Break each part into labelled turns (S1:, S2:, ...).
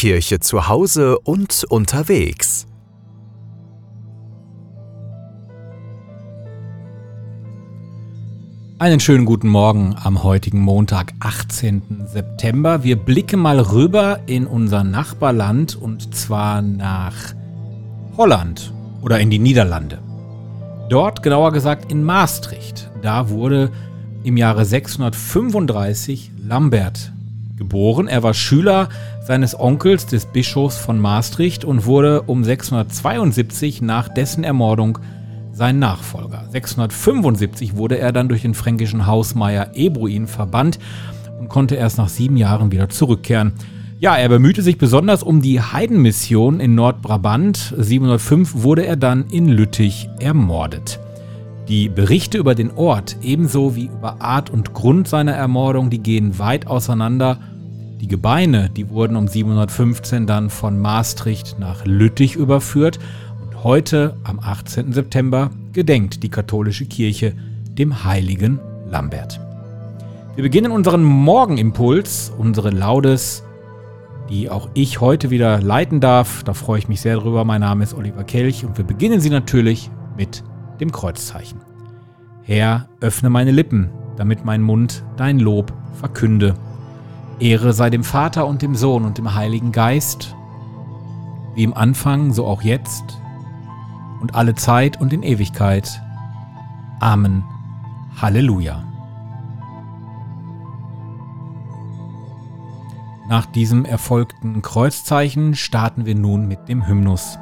S1: Kirche zu Hause und unterwegs.
S2: Einen schönen guten Morgen am heutigen Montag, 18. September. Wir blicken mal rüber in unser Nachbarland und zwar nach Holland oder in die Niederlande. Dort, genauer gesagt in Maastricht, da wurde im Jahre 635 Lambert geboren. Er war Schüler seines Onkels, des Bischofs von Maastricht und wurde um 672 nach dessen Ermordung sein Nachfolger. 675 wurde er dann durch den fränkischen Hausmeier Ebruin verbannt und konnte erst nach sieben Jahren wieder zurückkehren. Ja, er bemühte sich besonders um die Heidenmission in Nordbrabant. 705 wurde er dann in Lüttich ermordet. Die Berichte über den Ort, ebenso wie über Art und Grund seiner Ermordung, die gehen weit auseinander. Die Gebeine, die wurden um 715 dann von Maastricht nach Lüttich überführt Heute, am 18. September, gedenkt die katholische Kirche dem heiligen Lambert. Wir beginnen unseren Morgenimpuls, unsere Laudes, die auch ich heute wieder leiten darf. Da freue ich mich sehr drüber. Mein Name ist Oliver Kelch und wir beginnen sie natürlich mit dem Kreuzzeichen. Herr, öffne meine Lippen, damit mein Mund dein Lob verkünde. Ehre sei dem Vater und dem Sohn und dem Heiligen Geist, wie im Anfang, so auch jetzt und alle Zeit und in Ewigkeit. Amen. Halleluja. Nach diesem erfolgten Kreuzzeichen starten wir nun mit dem Hymnus.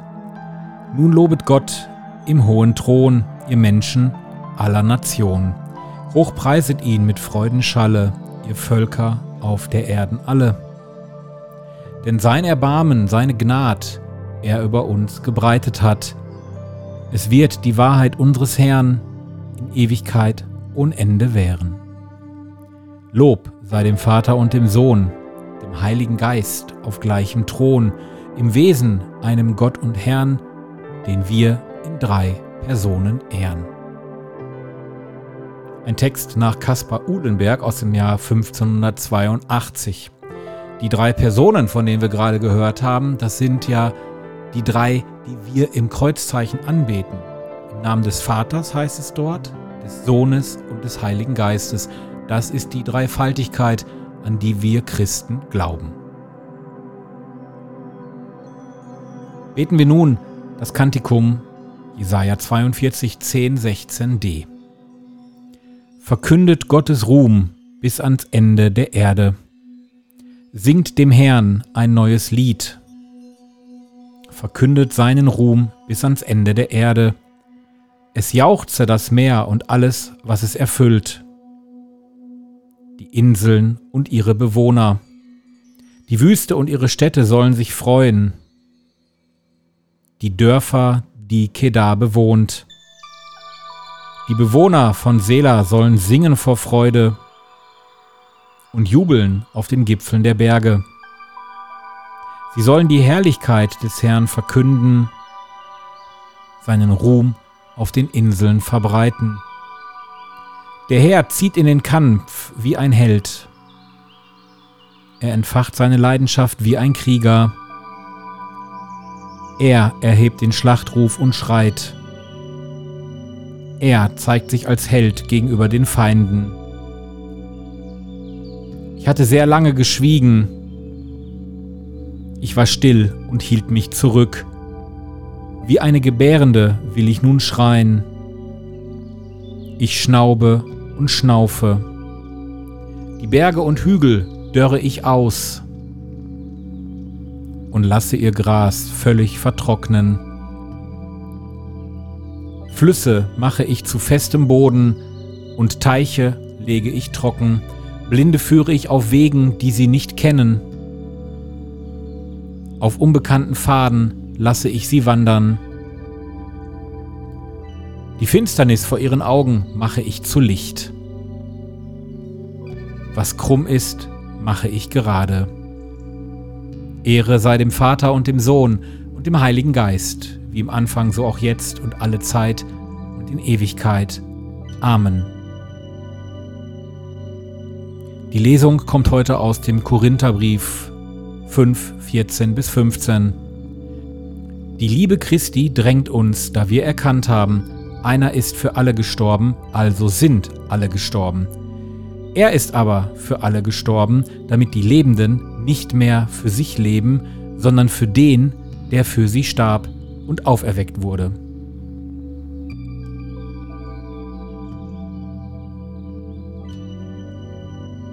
S2: Nun lobet Gott im hohen Thron, ihr Menschen aller Nationen. Hochpreiset ihn mit Freudenschalle, ihr Völker auf der Erden alle. Denn sein Erbarmen, seine Gnad, er über uns gebreitet hat, es wird die Wahrheit unseres Herrn in Ewigkeit ohne Ende währen. Lob sei dem Vater und dem Sohn, dem Heiligen Geist auf gleichem Thron, im Wesen einem Gott und Herrn, den wir in drei Personen ehren. Ein Text nach Caspar Uhlenberg aus dem Jahr 1582. Die drei Personen, von denen wir gerade gehört haben, das sind ja die drei, die wir im Kreuzzeichen anbeten. Im Namen des Vaters heißt es dort, des Sohnes und des Heiligen Geistes. Das ist die Dreifaltigkeit, an die wir Christen glauben. Beten wir nun das Kantikum Jesaja 42, 10, 16d. Verkündet Gottes Ruhm bis ans Ende der Erde. Singt dem Herrn ein neues Lied verkündet seinen Ruhm bis ans Ende der Erde. Es jauchze das Meer und alles, was es erfüllt. Die Inseln und ihre Bewohner. Die Wüste und ihre Städte sollen sich freuen. Die Dörfer, die Kedar bewohnt. Die Bewohner von Sela sollen singen vor Freude und jubeln auf den Gipfeln der Berge. Sie sollen die Herrlichkeit des Herrn verkünden, seinen Ruhm auf den Inseln verbreiten. Der Herr zieht in den Kampf wie ein Held. Er entfacht seine Leidenschaft wie ein Krieger. Er erhebt den Schlachtruf und schreit. Er zeigt sich als Held gegenüber den Feinden. Ich hatte sehr lange geschwiegen, ich war still und hielt mich zurück. Wie eine Gebärende will ich nun schreien. Ich schnaube und schnaufe. Die Berge und Hügel dörre ich aus und lasse ihr Gras völlig vertrocknen. Flüsse mache ich zu festem Boden und Teiche lege ich trocken, Blinde führe ich auf Wegen, die sie nicht kennen. Auf unbekannten Pfaden lasse ich sie wandern. Die Finsternis vor ihren Augen mache ich zu Licht. Was krumm ist, mache ich gerade. Ehre sei dem Vater und dem Sohn und dem Heiligen Geist, wie im Anfang so auch jetzt und alle Zeit und in Ewigkeit. Amen. Die Lesung kommt heute aus dem Korintherbrief 5, 14 bis 15. Die Liebe Christi drängt uns, da wir erkannt haben, einer ist für alle gestorben, also sind alle gestorben. Er ist aber für alle gestorben, damit die Lebenden nicht mehr für sich leben, sondern für den, der für sie starb und auferweckt wurde.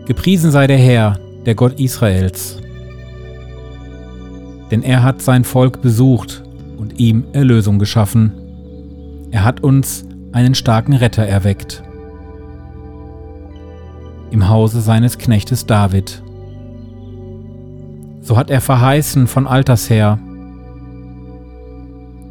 S2: Gepriesen sei der Herr, der Gott Israels. Denn er hat sein Volk besucht und ihm Erlösung geschaffen. Er hat uns einen starken Retter erweckt. Im Hause seines Knechtes David. So hat er verheißen von alters her,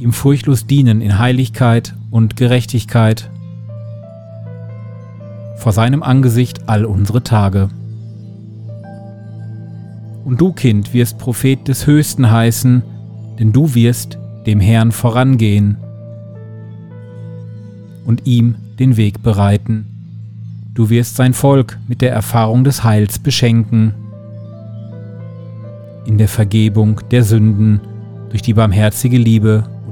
S2: ihm furchtlos dienen in Heiligkeit und Gerechtigkeit vor seinem Angesicht all unsere Tage. Und du, Kind, wirst Prophet des Höchsten heißen, denn du wirst dem Herrn vorangehen und ihm den Weg bereiten. Du wirst sein Volk mit der Erfahrung des Heils beschenken, in der Vergebung der Sünden durch die barmherzige Liebe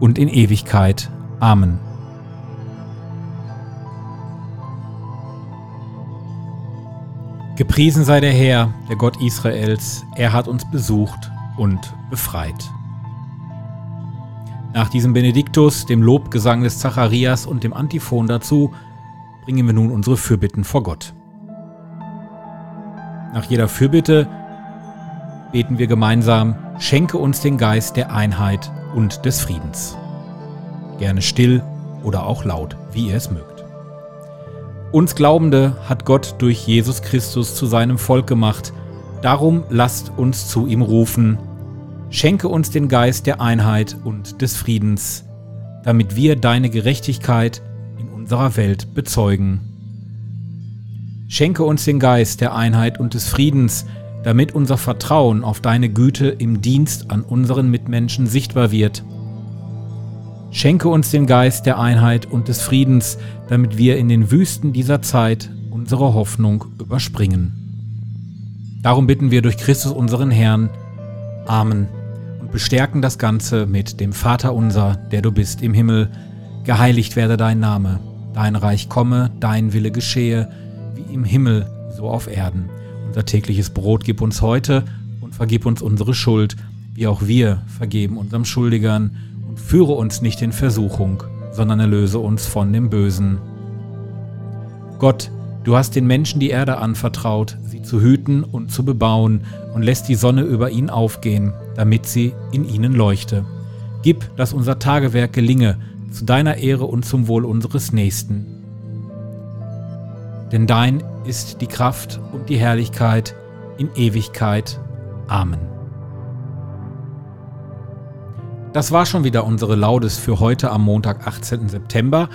S2: und in Ewigkeit. Amen. Gepriesen sei der Herr, der Gott Israels, er hat uns besucht und befreit. Nach diesem Benediktus, dem Lobgesang des Zacharias und dem Antiphon dazu, bringen wir nun unsere Fürbitten vor Gott. Nach jeder Fürbitte beten wir gemeinsam, schenke uns den Geist der Einheit und des Friedens. Gerne still oder auch laut, wie ihr es mögt. Uns Glaubende hat Gott durch Jesus Christus zu seinem Volk gemacht, darum lasst uns zu ihm rufen, Schenke uns den Geist der Einheit und des Friedens, damit wir deine Gerechtigkeit in unserer Welt bezeugen. Schenke uns den Geist der Einheit und des Friedens, damit unser Vertrauen auf deine Güte im Dienst an unseren Mitmenschen sichtbar wird. Schenke uns den Geist der Einheit und des Friedens, damit wir in den Wüsten dieser Zeit unsere Hoffnung überspringen. Darum bitten wir durch Christus unseren Herrn. Amen und bestärken das Ganze mit dem Vater unser, der du bist im Himmel, geheiligt werde dein Name, dein Reich komme, dein Wille geschehe, wie im Himmel, so auf Erden. Unser tägliches Brot gib uns heute und vergib uns unsere Schuld, wie auch wir vergeben unserem Schuldigern, und führe uns nicht in Versuchung, sondern erlöse uns von dem Bösen. Gott, Du hast den Menschen die Erde anvertraut, sie zu hüten und zu bebauen, und lässt die Sonne über ihn aufgehen, damit sie in ihnen leuchte. Gib, dass unser Tagewerk gelinge, zu deiner Ehre und zum Wohl unseres Nächsten. Denn dein ist die Kraft und die Herrlichkeit in Ewigkeit. Amen. Das war schon wieder unsere Laudes für heute am Montag, 18. September.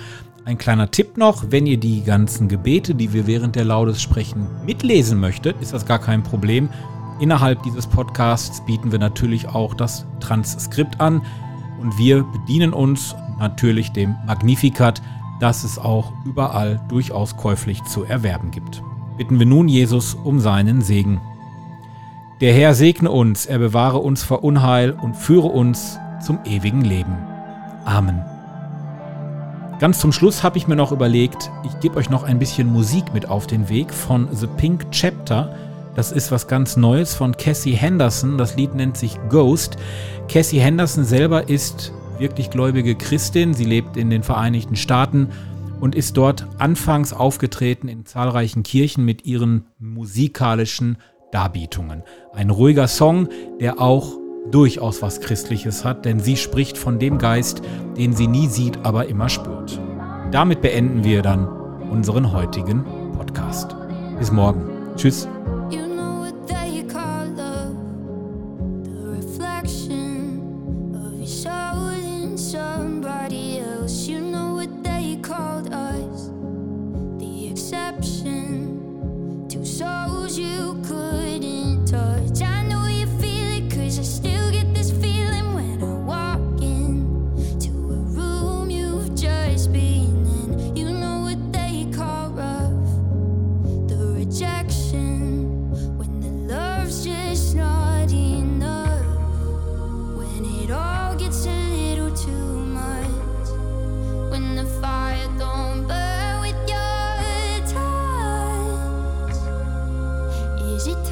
S2: Ein kleiner Tipp noch, wenn ihr die ganzen Gebete, die wir während der Laudes sprechen, mitlesen möchtet, ist das gar kein Problem. Innerhalb dieses Podcasts bieten wir natürlich auch das Transkript an und wir bedienen uns natürlich dem Magnificat, das es auch überall durchaus käuflich zu erwerben gibt. Bitten wir nun Jesus um seinen Segen. Der Herr segne uns, er bewahre uns vor Unheil und führe uns zum ewigen Leben. Amen. Ganz zum Schluss habe ich mir noch überlegt, ich gebe euch noch ein bisschen Musik mit auf den Weg von The Pink Chapter Das ist was ganz Neues von Cassie Henderson. Das Lied nennt sich Ghost. Cassie Henderson selber ist wirklich gläubige Christin. Sie lebt in den Vereinigten Staaten und ist dort anfangs aufgetreten in zahlreichen Kirchen mit ihren musikalischen Darbietungen. Ein ruhiger Song, der auch durchaus was Christliches hat, denn sie spricht von dem Geist, den sie nie sieht, aber immer spürt. Damit beenden wir dann unseren heutigen Podcast. Bis morgen. Tschüss.
S3: So